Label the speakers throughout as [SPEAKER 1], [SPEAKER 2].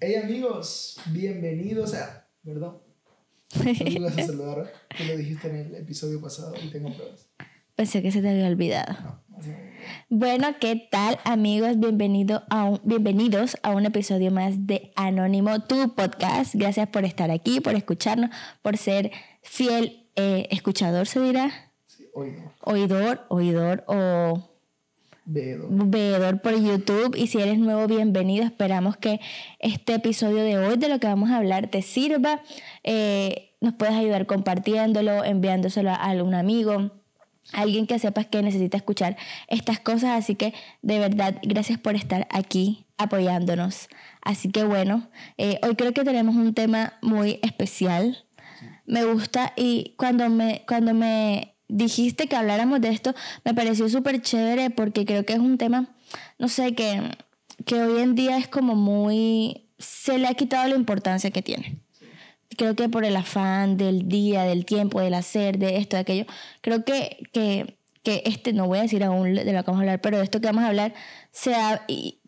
[SPEAKER 1] Hey amigos, bienvenidos a... Perdón. No a saludar, tú lo dijiste en el episodio pasado y tengo pruebas.
[SPEAKER 2] Pensé que se te había olvidado.
[SPEAKER 1] No, así.
[SPEAKER 2] Bueno, ¿qué tal amigos? Bienvenido a un- bienvenidos a un episodio más de Anónimo, tu podcast. Gracias por estar aquí, por escucharnos, por ser fiel eh, escuchador, se dirá,
[SPEAKER 1] Sí, no.
[SPEAKER 2] oidor, oidor o
[SPEAKER 1] Vedo.
[SPEAKER 2] veedor por YouTube. Y si eres nuevo, bienvenido. Esperamos que este episodio de hoy, de lo que vamos a hablar, te sirva. Eh, nos puedes ayudar compartiéndolo, enviándoselo a algún amigo, alguien que sepas que necesita escuchar estas cosas. Así que de verdad, gracias por estar aquí apoyándonos. Así que bueno, eh, hoy creo que tenemos un tema muy especial. Me gusta y cuando me, cuando me dijiste que habláramos de esto, me pareció súper chévere porque creo que es un tema, no sé, que, que hoy en día es como muy... se le ha quitado la importancia que tiene. Creo que por el afán del día, del tiempo, del hacer, de esto, de aquello, creo que, que, que este, no voy a decir aún de lo que vamos a hablar, pero de esto que vamos a hablar se ha, y-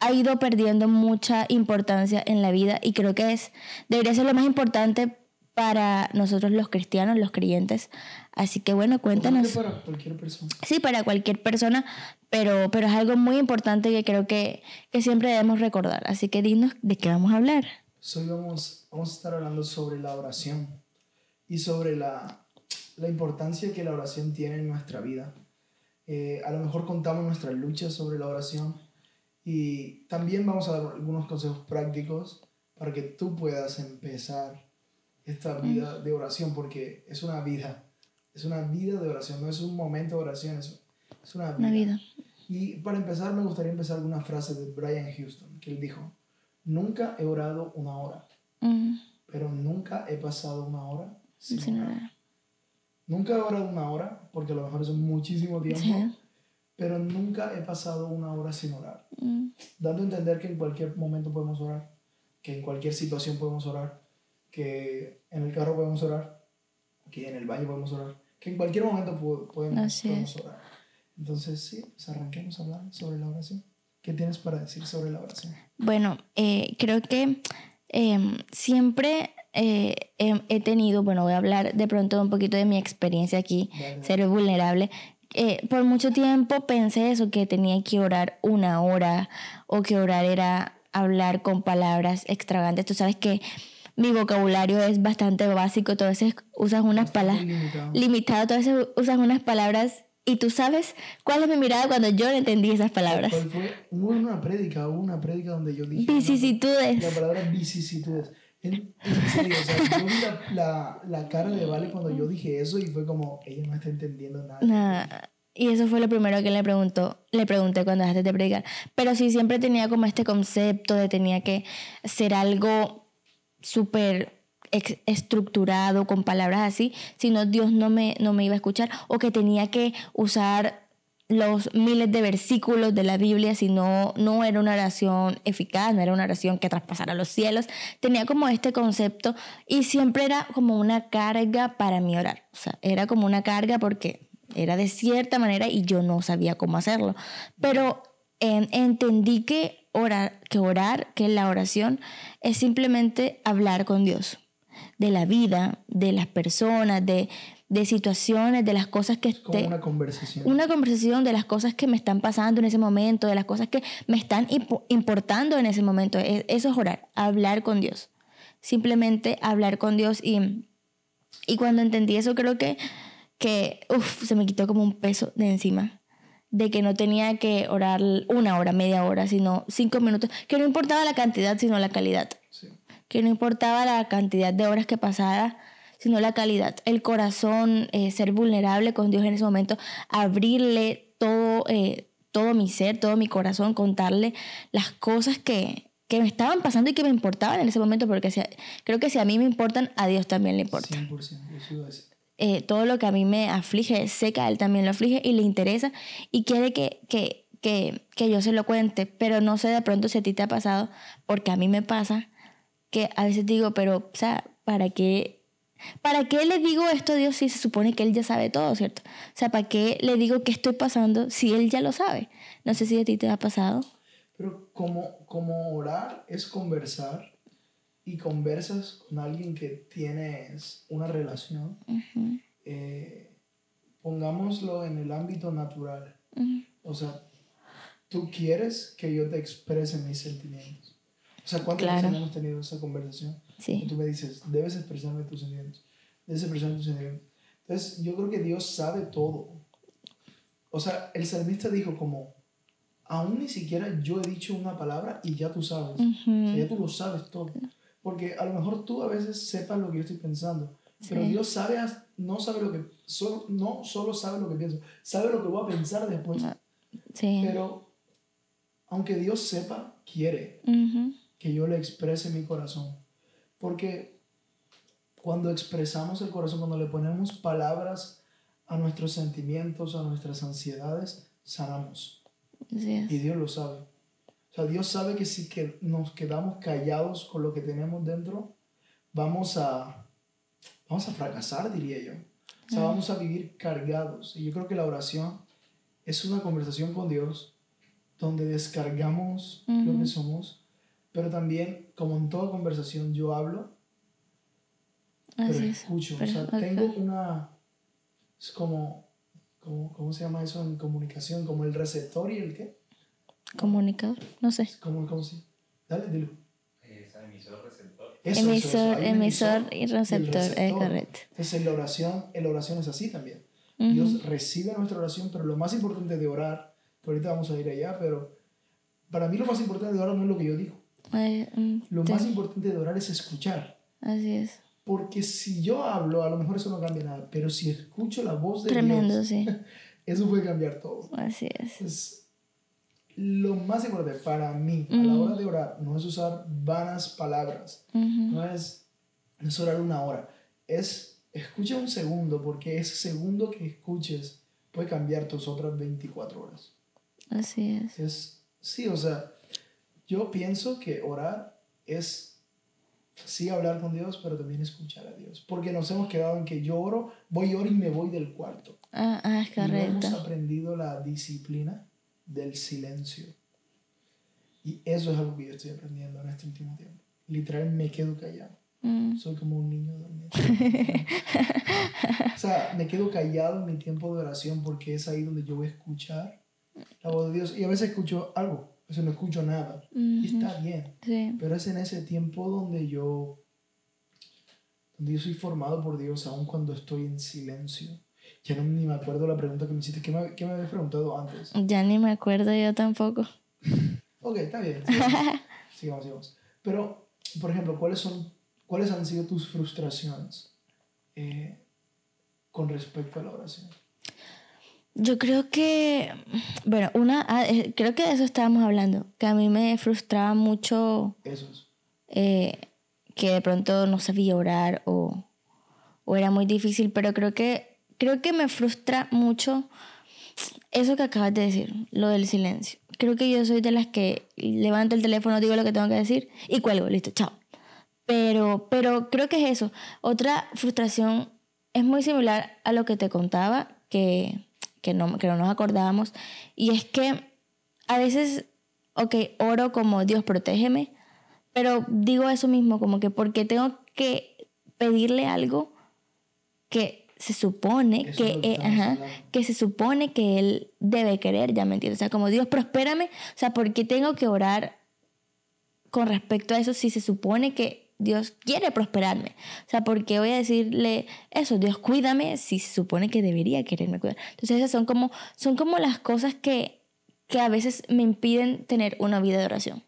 [SPEAKER 2] ha ido perdiendo mucha importancia en la vida y creo que es, debería ser lo más importante para nosotros los cristianos, los creyentes. Así que bueno, cuéntanos.
[SPEAKER 1] Creo que para cualquier persona.
[SPEAKER 2] Sí, para cualquier persona, pero, pero es algo muy importante que creo que, que siempre debemos recordar. Así que dinos de qué vamos a hablar.
[SPEAKER 1] So, hoy vamos, vamos a estar hablando sobre la oración y sobre la, la importancia que la oración tiene en nuestra vida. Eh, a lo mejor contamos nuestras luchas sobre la oración y también vamos a dar algunos consejos prácticos para que tú puedas empezar esta vida de oración porque es una vida, es una vida de oración, no es un momento de oración, es, es una vida.
[SPEAKER 2] Una vida.
[SPEAKER 1] Y para empezar me gustaría empezar con una frase de Brian Houston, que él dijo, nunca he orado una hora, pero nunca he pasado una hora sin
[SPEAKER 2] sin
[SPEAKER 1] orar".
[SPEAKER 2] orar.
[SPEAKER 1] Nunca he orado una hora, porque a lo mejor es muchísimo tiempo,
[SPEAKER 2] Sí.
[SPEAKER 1] pero nunca he pasado una hora sin orar. Dando a entender que en cualquier momento podemos orar, que en cualquier situación podemos orar, que en el carro podemos orar, que en el baño podemos orar, que en cualquier momento po- podemos,
[SPEAKER 2] Así
[SPEAKER 1] podemos orar. Entonces, sí, pues arranquemos a hablar sobre la oración. ¿Qué tienes para decir sobre la oración?
[SPEAKER 2] Bueno, eh, creo que eh, siempre eh, he, he tenido, bueno, voy a hablar de pronto un poquito de mi experiencia aquí,
[SPEAKER 1] Dale.
[SPEAKER 2] ser vulnerable. Eh, por mucho tiempo pensé eso, que tenía que orar una hora o que orar era hablar con palabras extravagantes. Tú sabes que mi vocabulario es bastante básico, a veces usas unas palabras
[SPEAKER 1] Limitado.
[SPEAKER 2] a veces usas unas palabras y tú sabes cuál es mi mirada cuando yo no entendí esas palabras.
[SPEAKER 1] ¿Cuál fue? Hubo una prédica, hubo una prédica donde yo dije...
[SPEAKER 2] Vicisitudes.
[SPEAKER 1] La palabra vicisitudes. En, en serio, o sea, yo vi la, la, la cara de Vale cuando yo dije eso y fue como, ella no está entendiendo nada.
[SPEAKER 2] Nada. Y eso fue lo primero que le preguntó, le pregunté cuando dejaste de predicar. Pero sí siempre tenía como este concepto de tenía que ser algo súper estructurado con palabras así, si no Dios no me, no me iba a escuchar o que tenía que usar los miles de versículos de la Biblia, si no, no era una oración eficaz, no era una oración que traspasara los cielos. Tenía como este concepto y siempre era como una carga para mí orar. O sea, era como una carga porque era de cierta manera y yo no sabía cómo hacerlo. Pero en- entendí que orar, que orar, que la oración es simplemente hablar con Dios de la vida, de las personas, de, de situaciones, de las cosas que
[SPEAKER 1] Como
[SPEAKER 2] esté-
[SPEAKER 1] una conversación.
[SPEAKER 2] una conversación de las cosas que me están pasando en ese momento, de las cosas que me están impo- importando en ese momento. E- Eso es orar, hablar con Dios. Simplemente hablar con Dios. Y, y cuando entendí eso, creo que, que uf, se me quitó como un peso de encima. De que no tenía que orar una hora, media hora, sino cinco minutos. Que no importaba la cantidad, sino la calidad
[SPEAKER 1] Sí.
[SPEAKER 2] que no importaba la cantidad de horas que pasara, sino la calidad, el corazón, eh, ser vulnerable con Dios en ese momento, abrirle todo, eh, todo mi ser, todo mi corazón, contarle las cosas que, que me estaban pasando y que me importaban en ese momento, porque si creo que si a mí me importan, a Dios también le importa.
[SPEAKER 1] 100%. Eso decir.
[SPEAKER 2] Eh, todo lo que a mí me aflige, sé que a él también lo aflige y le interesa y quiere que, que, que, que yo se lo cuente, pero no sé de pronto si a ti te ha pasado, porque a mí me pasa que a veces digo, pero, o sea, ¿para qué? ¿Para qué le digo esto a Dios si se supone que Él ya sabe todo, ¿cierto? O sea, ¿para qué le digo qué estoy pasando si Él ya lo sabe? No sé si a ti te ha pasado.
[SPEAKER 1] Pero como, como orar es conversar y conversas con alguien que tienes una relación,
[SPEAKER 2] Ujú,
[SPEAKER 1] eh, pongámoslo en el ámbito natural.
[SPEAKER 2] ujú.
[SPEAKER 1] O sea, tú quieres que yo te exprese mis sentimientos. O sea, ¿cuántas
[SPEAKER 2] Claro.
[SPEAKER 1] veces hemos tenido esa conversación? Y
[SPEAKER 2] Sí.
[SPEAKER 1] tú me dices, debes expresarme tus sentimientos. Debes expresarme tus sentimientos. Entonces, yo creo que Dios sabe todo. O sea, el salmista dijo como, aún ni siquiera yo he dicho una palabra y ya tú sabes. O sea, ya tú lo sabes todo. Porque a lo mejor tú a veces sepas lo que yo estoy pensando. Pero
[SPEAKER 2] Sí.
[SPEAKER 1] Dios sabe, no sabe lo que, solo, no solo sabe lo que pienso, sabe lo que voy a pensar después.
[SPEAKER 2] Sí.
[SPEAKER 1] Pero aunque Dios sepa, quiere
[SPEAKER 2] Ujú,
[SPEAKER 1] que yo le exprese mi corazón. Porque cuando expresamos el corazón, cuando le ponemos palabras a nuestros sentimientos, a nuestras ansiedades, sanamos. Y Dios lo sabe. O sea, Dios sabe que si que nos quedamos callados con lo que tenemos dentro, vamos a, vamos a fracasar, diría yo. O sea, vamos a vivir cargados. Y yo creo que la oración es una conversación con Dios donde descargamos lo que somos, pero también, como en toda conversación, yo hablo, pero
[SPEAKER 2] Así es.
[SPEAKER 1] escucho.
[SPEAKER 2] Pero-
[SPEAKER 1] o sea,
[SPEAKER 2] ok.
[SPEAKER 1] tengo una... Es como, como... ¿Cómo se llama eso en comunicación? Como el receptor y el qué?
[SPEAKER 2] Comunicador, no sé.
[SPEAKER 1] ¿Cómo, cómo se...? Dale, dilo.
[SPEAKER 3] Es emisor receptor.
[SPEAKER 1] Eso, eso, eso.
[SPEAKER 2] emisor, emisor y receptor, es
[SPEAKER 1] receptor.
[SPEAKER 2] correcto.
[SPEAKER 1] Entonces, en la oración, en la oración es así también. Dios recibe nuestra oración, pero lo más importante de orar, que ahorita vamos a ir allá, pero para mí lo más importante de orar no es lo que yo digo.
[SPEAKER 2] Mm,
[SPEAKER 1] Lo
[SPEAKER 2] sí,
[SPEAKER 1] más importante de orar es escuchar.
[SPEAKER 2] Así es.
[SPEAKER 1] Porque si yo hablo, a lo mejor eso no cambia nada, pero si escucho la voz de
[SPEAKER 2] Tremendo,
[SPEAKER 1] Dios,
[SPEAKER 2] sí.
[SPEAKER 1] eso puede cambiar todo.
[SPEAKER 2] Así es.
[SPEAKER 1] Entonces, lo más importante para mí a la
[SPEAKER 2] Ujú.
[SPEAKER 1] hora de orar no es usar vanas palabras, no es, no es orar una hora, es escucha un segundo, porque ese segundo que escuches puede cambiar tus otras 24 horas.
[SPEAKER 2] Así es.
[SPEAKER 1] Es, sí, o sea, yo pienso que orar es sí hablar con Dios, pero también escuchar a Dios, porque nos hemos quedado en que yo oro, voy oro y me voy del cuarto.
[SPEAKER 2] Ah, ah, es
[SPEAKER 1] Y no hemos
[SPEAKER 2] correcto.
[SPEAKER 1] aprendido la disciplina del silencio. Y eso es algo que yo estoy aprendiendo en este último tiempo. Literal, me quedo callado.
[SPEAKER 2] Mm,
[SPEAKER 1] Soy como un niño dormido. o sea, me quedo callado en mi tiempo de oración porque es ahí donde yo voy a escuchar la voz de Dios. Y a veces escucho algo, a veces no escucho nada. Y está bien.
[SPEAKER 2] Sí.
[SPEAKER 1] Pero es en ese tiempo donde yo, donde yo soy formado por Dios, aun cuando estoy en silencio. Ya no ni me acuerdo la pregunta que me hiciste. ¿Qué me, qué me habías preguntado antes?
[SPEAKER 2] Ya ni me acuerdo yo tampoco.
[SPEAKER 1] Ok, está bien. Sigamos, sigamos. sigamos. Pero, por ejemplo, ¿cuáles, son, ¿cuáles han sido tus frustraciones eh, con respecto a la oración?
[SPEAKER 2] Yo creo que, bueno, una, ah, eh, creo que de eso estábamos hablando, que a mí me frustraba mucho
[SPEAKER 1] Eso es.
[SPEAKER 2] eh, que de pronto no sabía orar o, o era muy difícil, pero creo que, creo que me frustra mucho eso que acabas de decir, lo del silencio. Creo que yo soy de las que levanto el teléfono, digo lo que tengo que decir y cuelgo, listo, chao. Pero, pero creo que es eso. Otra frustración es muy similar a lo que te contaba, que, que, no, que no nos acordábamos, y es que a veces, ok, oro como Dios protégeme, pero digo eso mismo, como que porque tengo que pedirle algo que se supone
[SPEAKER 1] Eso
[SPEAKER 2] que,
[SPEAKER 1] lo que
[SPEAKER 2] eh, ajá, se supone que él debe querer, ya me entiendes. O sea, como Dios prospérame, o sea, porque tengo que orar con respecto a eso si se supone que Dios quiere prosperarme. O sea, porque voy a decirle eso, Dios cuídame si se supone que debería quererme cuidar. Entonces esas son como, son como las cosas que, que a veces me impiden tener una vida de oración.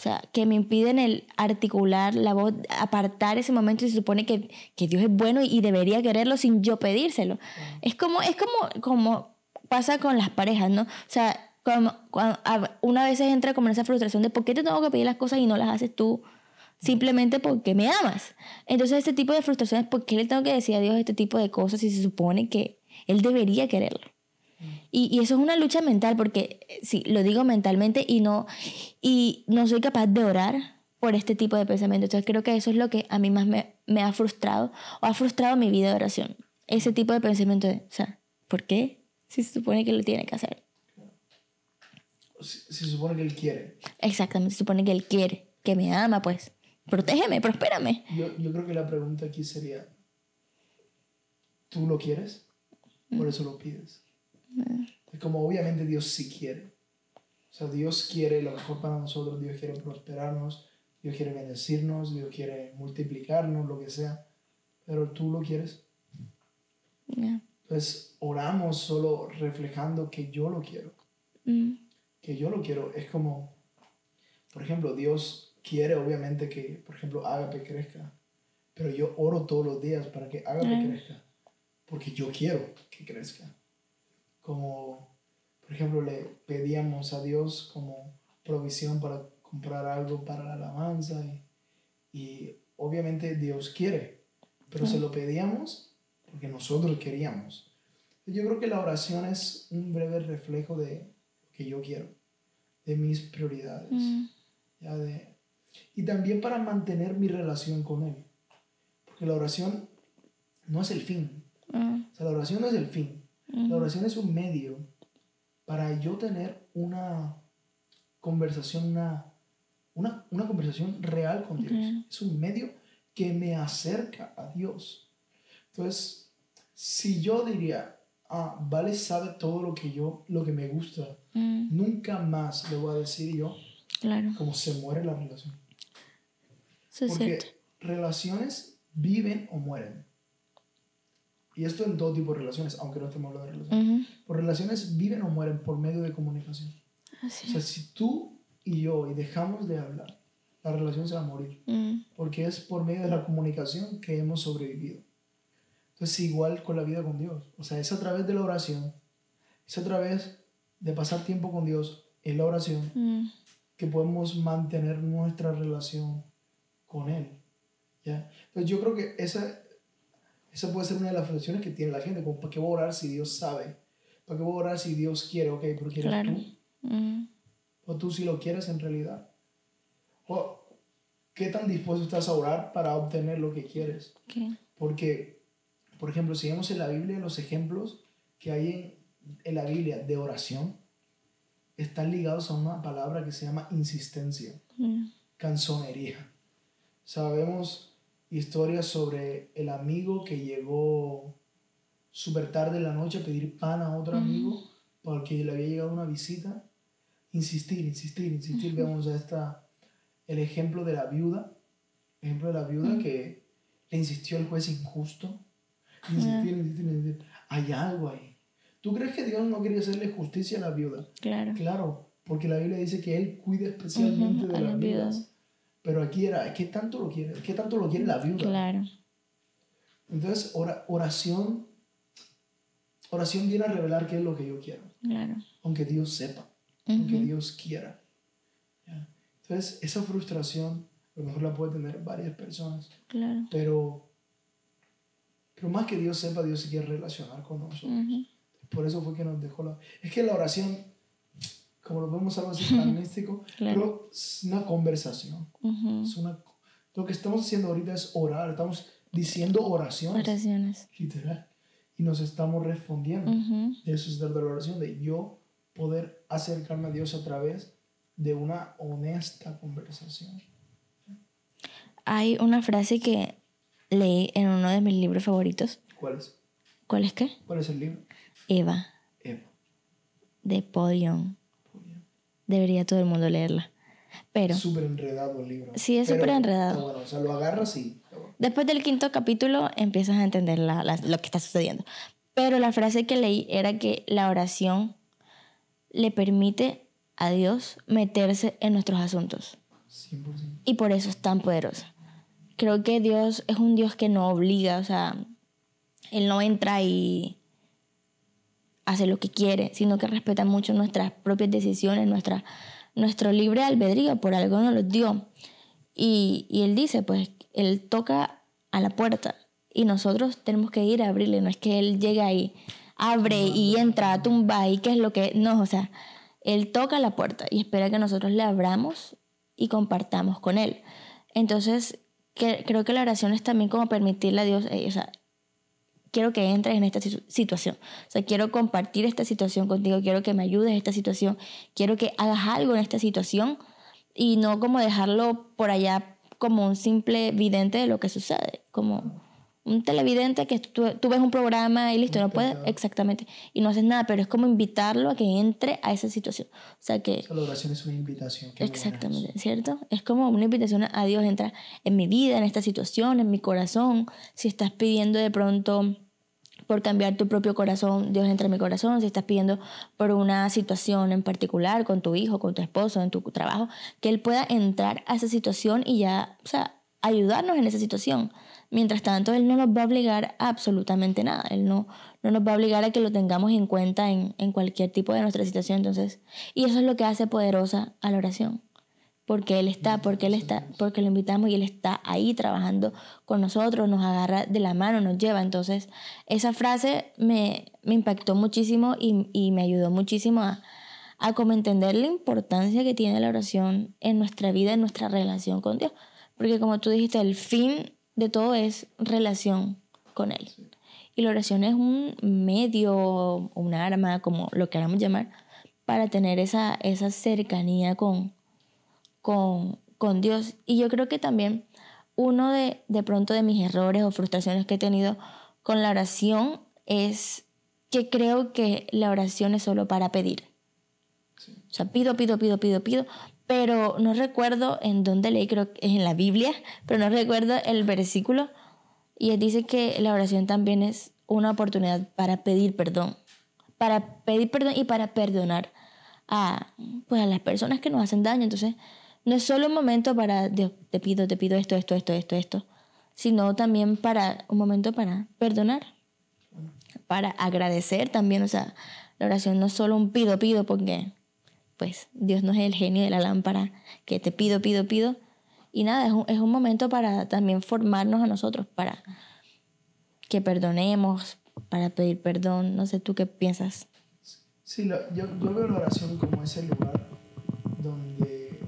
[SPEAKER 2] O sea, que me impiden el articular la voz, apartar ese momento y se supone que, que Dios es bueno y debería quererlo sin yo pedírselo. Es como, es como, como pasa con las parejas, ¿no? O sea, como, cuando, a- una vez entra como en esa frustración de por qué te tengo que pedir las cosas y no las haces tú simplemente porque me amas. Entonces, este tipo de frustraciones, ¿por qué le tengo que decir a Dios este tipo de cosas si se supone que Él debería quererlo? Y, y eso es una lucha mental, porque eh, sí, lo digo mentalmente y no, y no soy capaz de orar por este tipo de pensamientos. Entonces creo que eso es lo que a mí más me, me ha frustrado o ha frustrado mi vida de oración. Ese tipo de pensamiento de, o sea, ¿por qué? Si se supone que lo tiene que hacer.
[SPEAKER 1] se, se supone que Él quiere.
[SPEAKER 2] Exactamente, se supone que Él quiere, que me ama, pues. Protégeme, prospérame.
[SPEAKER 1] Yo, yo creo que la pregunta aquí sería, ¿tú lo quieres? Por eso lo pides. Es como obviamente Dios sí quiere. O sea, Dios quiere lo mejor para nosotros, Dios quiere prosperarnos, Dios quiere bendecirnos, Dios quiere multiplicarnos, lo que sea. Pero tú lo quieres.
[SPEAKER 2] Ya.
[SPEAKER 1] Entonces oramos solo reflejando que yo lo quiero.
[SPEAKER 2] Mm,
[SPEAKER 1] Que yo lo quiero. Es como, por ejemplo, Dios quiere obviamente que, por ejemplo, Ágape crezca. Pero yo oro todos los días para que Ágape
[SPEAKER 2] Claro.
[SPEAKER 1] crezca. Porque yo quiero que crezca. Como, por ejemplo, le pedíamos a Dios como provisión para comprar algo para la alabanza. Y, y obviamente Dios quiere. Pero se lo pedíamos porque nosotros queríamos. Yo creo que la oración es un breve reflejo de lo que yo quiero, de mis prioridades.
[SPEAKER 2] mm,
[SPEAKER 1] ya de- y también para mantener mi relación con Él. Porque la oración no es el fin.
[SPEAKER 2] mm,
[SPEAKER 1] O sea, la oración no es el fin. La oración es un medio para yo tener una conversación, una, una, una conversación real con Dios. Es un medio que me acerca a Dios. Entonces, si yo diría, ah, Vale sabe todo lo que yo, lo que me gusta,
[SPEAKER 2] mm,
[SPEAKER 1] nunca más le voy a decir yo
[SPEAKER 2] claro,
[SPEAKER 1] cómo se muere la relación.
[SPEAKER 2] eso es
[SPEAKER 1] Porque relaciones viven o mueren. Y esto en todo tipo de relaciones, aunque no estemos hablando de relaciones. Por relaciones viven o mueren por medio de comunicación.
[SPEAKER 2] Así
[SPEAKER 1] O sea, si tú y yo y dejamos de hablar, la relación se va a morir.
[SPEAKER 2] Mm,
[SPEAKER 1] Porque es por medio de la comunicación que hemos sobrevivido. Entonces, igual con la vida con Dios. O sea, es a través de la oración, es a través de pasar tiempo con Dios en la oración
[SPEAKER 2] mm,
[SPEAKER 1] que podemos mantener nuestra relación con Él. ¿ya? Entonces yo creo que esa, esa puede ser una de las reflexiones que tiene la gente, como ¿para qué voy a orar si Dios sabe? ¿Para qué voy a orar si Dios quiere? Ok, pero ¿quieres
[SPEAKER 2] Claro.
[SPEAKER 1] tú? ¿O tú si lo quieres en realidad? ¿O qué tan dispuesto estás a orar para obtener lo que quieres?
[SPEAKER 2] ok,
[SPEAKER 1] Porque, por ejemplo, si vemos en la Biblia los ejemplos que hay en, en la Biblia de oración, están ligados a una palabra que se llama insistencia
[SPEAKER 2] mm,
[SPEAKER 1] canzonería. Sabemos historias sobre el amigo que llegó súper tarde en la noche a pedir pan a otro amigo porque le había llegado una visita. Insistir, insistir, insistir. Vemos a esta, el ejemplo de la viuda, el ejemplo de la viuda que le insistió el juez injusto. Insistir, insistir, insistir. Hay algo ahí. ¿Tú crees que Dios no quería hacerle justicia a la viuda?
[SPEAKER 2] claro.
[SPEAKER 1] Claro, porque la Biblia dice que Él cuida especialmente de las
[SPEAKER 2] las
[SPEAKER 1] viudas.
[SPEAKER 2] viudas.
[SPEAKER 1] Pero aquí era, ¿qué tanto lo quiere? ¿Qué tanto lo quiere la viuda?
[SPEAKER 2] Claro.
[SPEAKER 1] Entonces, ora- oración, oración viene a revelar qué es lo que yo quiero,
[SPEAKER 2] Claro.
[SPEAKER 1] aunque Dios sepa, aunque Dios quiera. ¿ya? Entonces, esa frustración, a lo mejor la puede tener varias personas,
[SPEAKER 2] Claro.
[SPEAKER 1] pero, pero más que Dios sepa, Dios se quiere relacionar con nosotros. Por eso fue que nos dejó la... Es que la oración, como lo vemos algo así místico,
[SPEAKER 2] Claro.
[SPEAKER 1] pero es una conversación.
[SPEAKER 2] ujú.
[SPEAKER 1] Es una, lo que estamos haciendo ahorita es orar, estamos diciendo oraciones,
[SPEAKER 2] Oraciones.
[SPEAKER 1] literal, y nos estamos respondiendo.
[SPEAKER 2] Ujú,
[SPEAKER 1] De eso se trata la oración, de yo poder acercarme a Dios a través de una honesta conversación.
[SPEAKER 2] Hay una frase que leí en uno de mis libros favoritos.
[SPEAKER 1] ¿Cuál es?
[SPEAKER 2] ¿Cuál es qué?
[SPEAKER 1] ¿Cuál es el libro?
[SPEAKER 2] Eva,
[SPEAKER 1] Eva.
[SPEAKER 2] de
[SPEAKER 1] bien.
[SPEAKER 2] Debería todo el mundo leerla. Pero
[SPEAKER 1] Súper enredado el libro.
[SPEAKER 2] Sí, es súper enredado.
[SPEAKER 1] bueno, o sea, lo agarras y...
[SPEAKER 2] después del quinto capítulo empiezas a entender la- la- lo que está sucediendo. Pero la frase que leí era que la oración le permite a Dios meterse en nuestros asuntos.
[SPEAKER 1] 100%.
[SPEAKER 2] Y por eso es tan poderosa. Creo que Dios es un Dios que no obliga, o sea, Él no entra y hace lo que quiere, sino que respeta mucho nuestras propias decisiones, nuestra, nuestro libre albedrío, por algo nos lo dio. Y, y Él dice, pues, Él toca a la puerta y nosotros tenemos que ir a abrirle, no es que Él llega ahí, abre y entra, tumba y qué es lo que... No, o sea, Él toca la puerta y espera que nosotros le abramos y compartamos con Él. Entonces, que, creo que la oración es también como permitirle a Dios, eh, o sea, quiero que entres en esta situ- situación. O sea, quiero compartir esta situación contigo, quiero que me ayudes en esta situación, quiero que hagas algo en esta situación y no como dejarlo por allá como un simple vidente de lo que sucede, como un televidente que tú, tú ves un programa y listo, no puede,
[SPEAKER 1] espectador.
[SPEAKER 2] exactamente, y no haces nada, pero es como invitarlo a que entre a esa situación. O sea, que
[SPEAKER 1] la oración es una invitación.
[SPEAKER 2] Exactamente. ¿cierto? Es como una invitación a Dios, entra en mi vida, en esta situación, en mi corazón. Si estás pidiendo de pronto por cambiar tu propio corazón, Dios entra en mi corazón. Si estás pidiendo por una situación en particular, con tu hijo, con tu esposo, en tu trabajo, que Él pueda entrar a esa situación y ya, o sea, ayudarnos en esa situación. Mientras tanto, Él no nos va a obligar absolutamente nada. Él no, no nos va a obligar a que lo tengamos en cuenta en, en cualquier tipo de nuestra situación. Entonces, y eso es lo que hace poderosa a la oración porque Él está, porque Él está, porque lo invitamos y Él está ahí trabajando con nosotros, nos agarra de la mano, nos lleva. Entonces, esa frase me, me impactó muchísimo y, y me ayudó muchísimo a, a como entender la importancia que tiene la oración en nuestra vida, en nuestra relación con Dios. Porque como tú dijiste, el fin de todo es relación con Él. Y la oración es un medio, un arma, como lo queramos llamar, para tener esa, esa cercanía con, con, con Dios. Y yo creo que también uno de, de pronto de mis errores o frustraciones que he tenido con la oración es que creo que la oración es solo para pedir. O sea, pido, pido, pido, pido, pido, pero no recuerdo en dónde leí, creo que es en la Biblia, pero no recuerdo el versículo. Y dice que la oración también es una oportunidad para pedir perdón, para pedir perdón y para perdonar a, pues, a las personas que nos hacen daño. Entonces, no es solo un momento para, Dios, te pido, te pido esto, esto, esto, esto, esto, sino también para un momento para perdonar, para agradecer también. O sea, la oración no es solo un pido, pido, porque pues Dios no es el genio de la lámpara que te pido, pido, pido. Y nada, es un, es un momento para también formarnos a nosotros, para que perdonemos, para pedir perdón. No sé tú qué piensas.
[SPEAKER 1] Sí, la- yo, yo veo la oración como ese lugar donde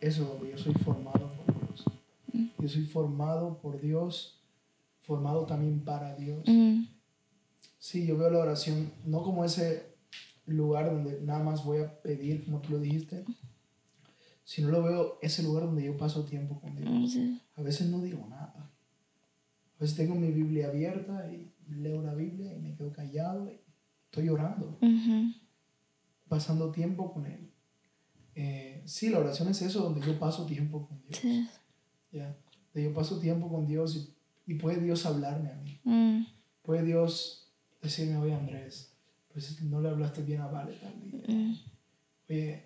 [SPEAKER 1] eso, yo soy formado por Dios. Yo soy formado por Dios, formado también para Dios.
[SPEAKER 2] Mm,
[SPEAKER 1] Sí, yo veo la oración no como ese lugar donde nada más voy a pedir, como tú lo dijiste, sino lo veo ese lugar donde yo paso tiempo con Dios.
[SPEAKER 2] mm, sí.
[SPEAKER 1] A veces no digo nada. A veces tengo mi Biblia abierta y leo la Biblia y me quedo callado y estoy orando,
[SPEAKER 2] Ujú,
[SPEAKER 1] pasando tiempo con Él. Eh, sí, la oración es eso, donde yo paso tiempo con Dios.
[SPEAKER 2] sí.
[SPEAKER 1] ¿ya? Donde yo paso tiempo con Dios y, y puede Dios hablarme a mí.
[SPEAKER 2] Mm,
[SPEAKER 1] Puede Dios decirme, oye Andrés, pues no le hablaste bien a Vale tal día.
[SPEAKER 2] mm,
[SPEAKER 1] Oye,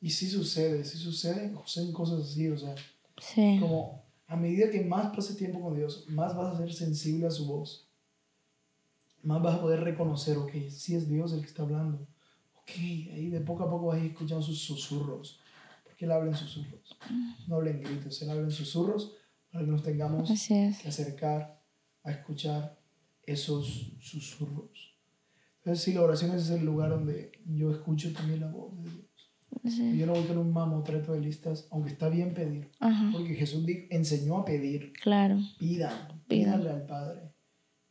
[SPEAKER 1] y sí sucede, sí suceden, suceden cosas así, o sea,
[SPEAKER 2] sí.
[SPEAKER 1] como a medida que más pases tiempo con Dios, más vas a ser sensible a su voz. Más vas a poder reconocer, ok, sí es Dios el que está hablando. Ok, ahí de poco a poco vas a ir escuchando sus susurros. Porque Él habla en susurros. No habla en gritos, Él habla en susurros para que nos tengamos que acercar a escuchar esos susurros. Entonces, sí, la oración es el lugar donde yo escucho también la voz de Dios.
[SPEAKER 2] Sí.
[SPEAKER 1] Yo no voy con un mamotreto de listas, aunque está bien pedir.
[SPEAKER 2] Ajá,
[SPEAKER 1] Porque Jesús enseñó a pedir.
[SPEAKER 2] claro.
[SPEAKER 1] Pidan, pídanle al Padre.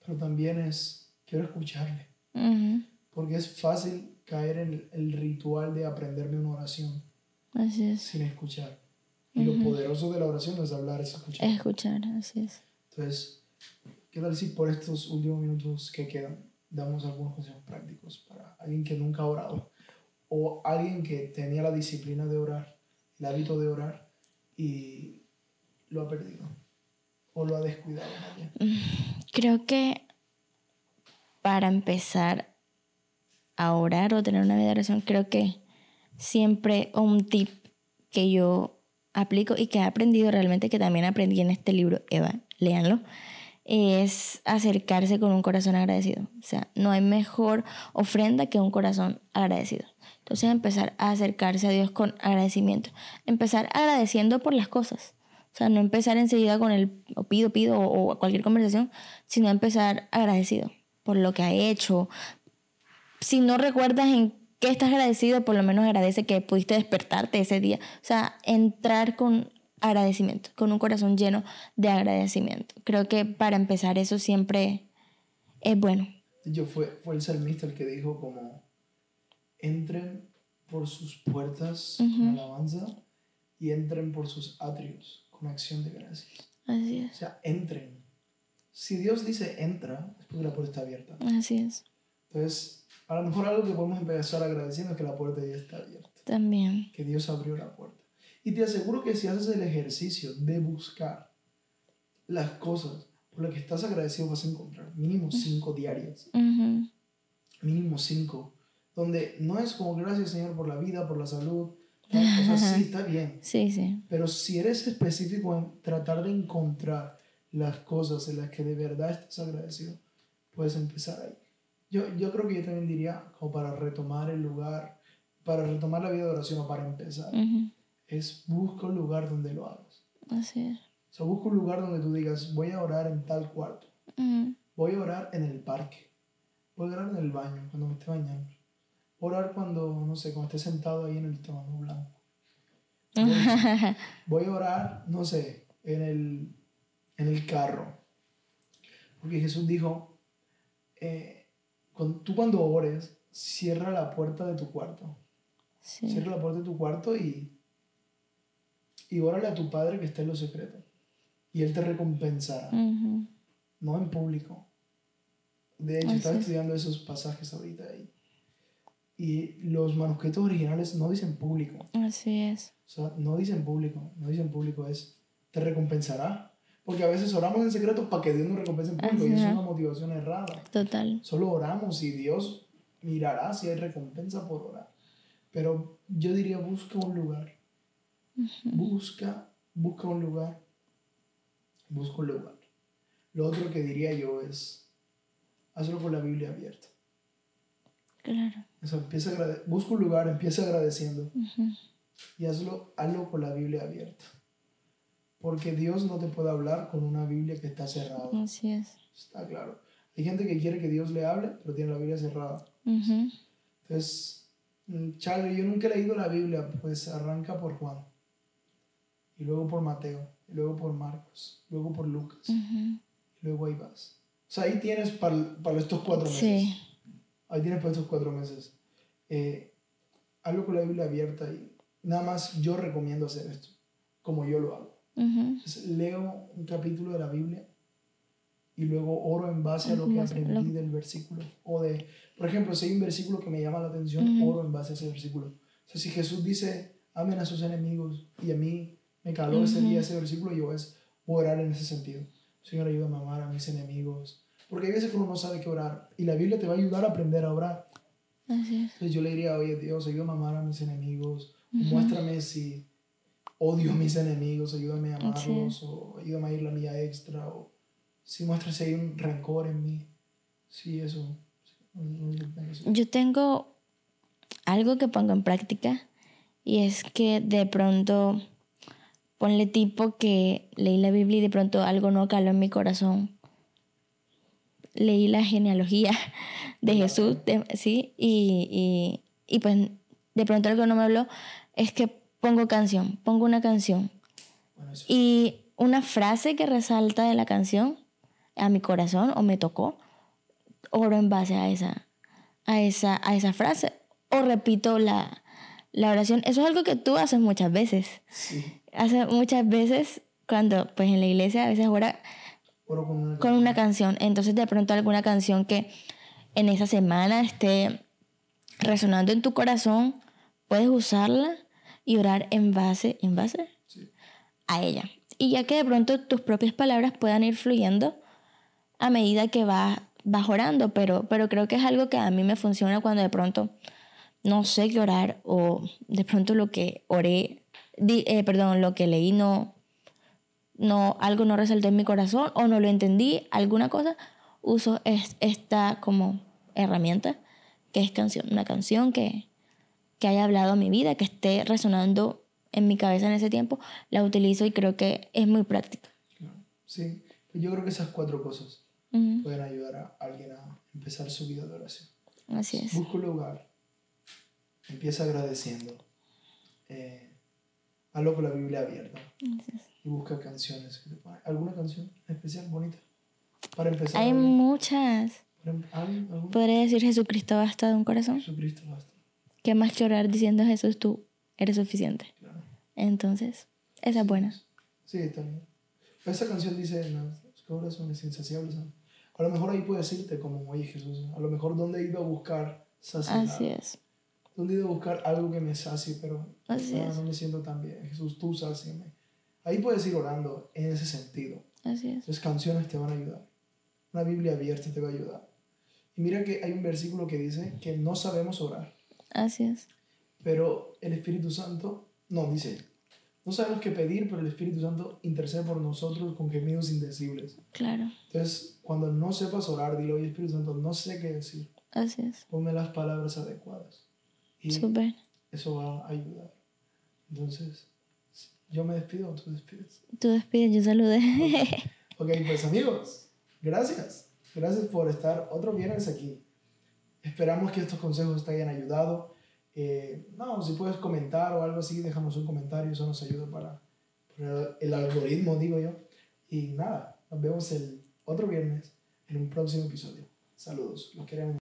[SPEAKER 1] Pero también es, quiero escucharle.
[SPEAKER 2] Ujú,
[SPEAKER 1] Porque es fácil caer en el, el ritual de aprenderme una oración
[SPEAKER 2] Así es.
[SPEAKER 1] sin escuchar. Y lo poderoso de la oración no es hablar, es escuchar.
[SPEAKER 2] Escuchar, así es.
[SPEAKER 1] Entonces, ¿qué tal si por estos últimos minutos que quedan damos algunos consejos prácticos para alguien que nunca ha orado o alguien que tenía la disciplina de orar, el hábito de orar y lo ha perdido o lo ha descuidado bien?
[SPEAKER 2] Creo que para empezar a orar o tener una vida de oración, creo que siempre un tip que yo aplico y que he aprendido realmente, que también aprendí en este libro, Eva, léanlo, es acercarse con un corazón agradecido. O sea, no hay mejor ofrenda que un corazón agradecido. Entonces empezar a acercarse a Dios con agradecimiento. Empezar agradeciendo por las cosas. O sea, no empezar enseguida con el o pido, pido o, o cualquier conversación, sino empezar agradecido por lo que ha hecho. Si no recuerdas en qué estás agradecido, por lo menos agradece que pudiste despertarte ese día. O sea, entrar con agradecimiento, con un corazón lleno de agradecimiento. Creo que para empezar eso siempre es bueno.
[SPEAKER 1] Hecho, fue, fue el salmista el que dijo como, entren por sus puertas con alabanza y entren por sus atrios con acción de gracias.
[SPEAKER 2] Así
[SPEAKER 1] O
[SPEAKER 2] es.
[SPEAKER 1] sea, entren. Si Dios dice entra, es porque la puerta está abierta.
[SPEAKER 2] Así es.
[SPEAKER 1] Entonces, a lo mejor algo que podemos empezar agradeciendo es que la puerta ya está abierta,
[SPEAKER 2] También.
[SPEAKER 1] que Dios abrió la puerta. Y te aseguro que si haces el ejercicio de buscar las cosas por las que estás agradecido, vas a encontrar mínimo cinco diarias, mínimo cinco, donde no es como gracias Señor por la vida, por la salud, o sea, sí está bien,
[SPEAKER 2] Sí, sí.
[SPEAKER 1] pero si eres específico en tratar de encontrar las cosas en las que de verdad estás agradecido, puedes empezar ahí. Yo, yo creo que yo también diría, como para retomar el lugar, para retomar la vida de oración o para empezar,
[SPEAKER 2] Ujú.
[SPEAKER 1] Es busca un lugar donde lo hagas.
[SPEAKER 2] Así es.
[SPEAKER 1] O sea, busca un lugar donde tú digas, voy a orar en tal cuarto,
[SPEAKER 2] Ujú.
[SPEAKER 1] voy a orar en el parque, voy a orar en el baño, cuando me esté bañando, orar cuando, no sé, cuando esté sentado ahí en el trono blanco. Voy a orar, no sé, en el, en el carro. Porque Jesús dijo, eh, cuando, tú cuando ores, cierra la puerta de tu cuarto.
[SPEAKER 2] Sí.
[SPEAKER 1] Cierra la puerta de tu cuarto y, y órale a tu Padre que está en lo secreto. Y Él te recompensará,
[SPEAKER 2] Ujú.
[SPEAKER 1] no en público. De hecho,
[SPEAKER 2] Así
[SPEAKER 1] estaba
[SPEAKER 2] es.
[SPEAKER 1] estudiando esos pasajes ahorita ahí. Y los manuscritos originales no dicen público.
[SPEAKER 2] Así es.
[SPEAKER 1] O sea, no dicen público, no dicen público, es te recompensará. Porque a veces oramos en secreto para que Dios nos recompense en público y eso es una motivación errada.
[SPEAKER 2] Total.
[SPEAKER 1] Solo oramos y Dios mirará si hay recompensa por orar. Pero yo diría, busca un lugar. Busca, busca un lugar. Busca un lugar. Lo otro que diría yo es, hazlo con la Biblia abierta.
[SPEAKER 2] Claro.
[SPEAKER 1] O sea, empieza a busca un lugar, empieza agradeciendo
[SPEAKER 2] Ujú.
[SPEAKER 1] y hazlo, hazlo con la Biblia abierta. Porque Dios no te puede hablar con una Biblia que está cerrada.
[SPEAKER 2] Así es.
[SPEAKER 1] Está claro. Hay gente que quiere que Dios le hable, pero tiene la Biblia cerrada.
[SPEAKER 2] Ujú.
[SPEAKER 1] Entonces, mm, Charlie, yo nunca he leído la Biblia, pues arranca por Juan. Y luego por Mateo. Y luego por Marcos. Luego por Lucas.
[SPEAKER 2] Ujú.
[SPEAKER 1] Y luego ahí vas. O sea, ahí tienes para, para estos cuatro meses.
[SPEAKER 2] Sí.
[SPEAKER 1] Ahí tienes para estos cuatro meses. Eh, hazlo con la Biblia abierta y nada más yo recomiendo hacer esto, como yo lo hago.
[SPEAKER 2] Ujú.
[SPEAKER 1] Entonces, leo un capítulo de la Biblia y luego oro en base a lo que aprendí del versículo. O de, por ejemplo, si hay un versículo que me llama la atención,
[SPEAKER 2] Ujú.
[SPEAKER 1] oro en base a ese versículo. O sea, si Jesús dice, amen a sus enemigos y a mí me caló ese
[SPEAKER 2] Ujú.
[SPEAKER 1] día ese versículo, yo es orar en ese sentido. Señor, ayúdame a amar a mis enemigos. Porque hay veces que uno no sabe qué orar y la Biblia te va a ayudar a aprender a orar.
[SPEAKER 2] Así es.
[SPEAKER 1] Entonces yo le diría, oye Dios, ayúdame a amar a mis enemigos, o
[SPEAKER 2] Ujú.
[SPEAKER 1] muéstrame si odio a mis enemigos, ayúdame a amarlos, o ayúdame a ir la mía extra, o si muestra si hay un rencor en mí. Sí, eso.
[SPEAKER 2] Yo tengo algo que pongo en práctica y es que de pronto ponle tipo que leí la Biblia y de pronto algo no caló en mi corazón. Leí la genealogía de Jesús, de- sí, y, y, y pues de pronto algo no me habló. Es que pongo canción, pongo una canción
[SPEAKER 1] Bueno, eso.
[SPEAKER 2] y una frase que resalta de la canción a mi corazón o me tocó, oro en base a esa, a esa, a esa frase o repito la, la oración. Eso es algo que tú haces muchas veces.
[SPEAKER 1] Sí,
[SPEAKER 2] Hace muchas veces cuando pues en la iglesia a veces ora
[SPEAKER 1] con una...
[SPEAKER 2] con una canción. Entonces de pronto alguna canción que en esa semana esté resonando en tu corazón, puedes usarla y orar en base, en base
[SPEAKER 1] Sí.
[SPEAKER 2] a ella. Y ya que de pronto tus propias palabras puedan ir fluyendo a medida que vas, vas orando, pero, pero creo que es algo que a mí me funciona cuando de pronto no sé qué orar o de pronto lo que oré, di- eh, perdón, lo que leí no, no, algo no resaltó en mi corazón o no lo entendí, alguna cosa, uso es- esta como herramienta que es canción, una canción que, que haya hablado a mi vida, que esté resonando en mi cabeza en ese tiempo, la utilizo y creo que es muy práctica.
[SPEAKER 1] Sí, pues yo creo que esas cuatro cosas pueden ayudar a alguien a empezar su vida de oración.
[SPEAKER 2] Así es.
[SPEAKER 1] Busca un lugar. Empieza agradeciendo. Eh, hazlo con la Biblia abierta. Y busca canciones. que ¿Alguna canción especial bonita? Para empezar.
[SPEAKER 2] Hay muchas. Podría decir Jesucristo basta de un corazón.
[SPEAKER 1] Jesucristo basta.
[SPEAKER 2] ¿Qué más que orar diciendo Jesús tú eres suficiente?
[SPEAKER 1] Claro.
[SPEAKER 2] Entonces, esa es buena.
[SPEAKER 1] Sí, también. Esa canción dice, los corazones insaciables. A lo mejor ahí puedes irte como, oye Jesús, a lo mejor dónde ido a buscar saciedad.
[SPEAKER 2] Así es.
[SPEAKER 1] ¿Dónde he ido a buscar algo que me sacie, pero
[SPEAKER 2] Así
[SPEAKER 1] ah,
[SPEAKER 2] es.
[SPEAKER 1] no me siento tan bien? Jesús, tú sáciame. Ahí puedes ir orando en ese sentido.
[SPEAKER 2] Así es.
[SPEAKER 1] Esas canciones te van a ayudar. Una Biblia abierta te va a ayudar. Y mira que hay un versículo que dice que no sabemos orar,
[SPEAKER 2] Así es.
[SPEAKER 1] pero el Espíritu Santo, no, dice, no sabemos qué pedir, pero el Espíritu Santo intercede por nosotros con gemidos indecibles.
[SPEAKER 2] Claro.
[SPEAKER 1] Entonces, cuando no sepas orar, dile, oye Espíritu Santo, no sé qué decir,
[SPEAKER 2] Así es.
[SPEAKER 1] ponme las palabras adecuadas. Y
[SPEAKER 2] Súper.
[SPEAKER 1] eso va a ayudar. Entonces, yo me despido, tú despides.
[SPEAKER 2] Tú despides, yo saludé.
[SPEAKER 1] Ok, pues amigos, gracias. Gracias por estar otro viernes aquí. Esperamos que estos consejos te hayan ayudado. Eh, no, si puedes comentar o algo así, déjanos un comentario, eso nos ayuda para, para el algoritmo, digo yo. Y nada, nos vemos el otro viernes en un próximo episodio. Saludos, los queremos.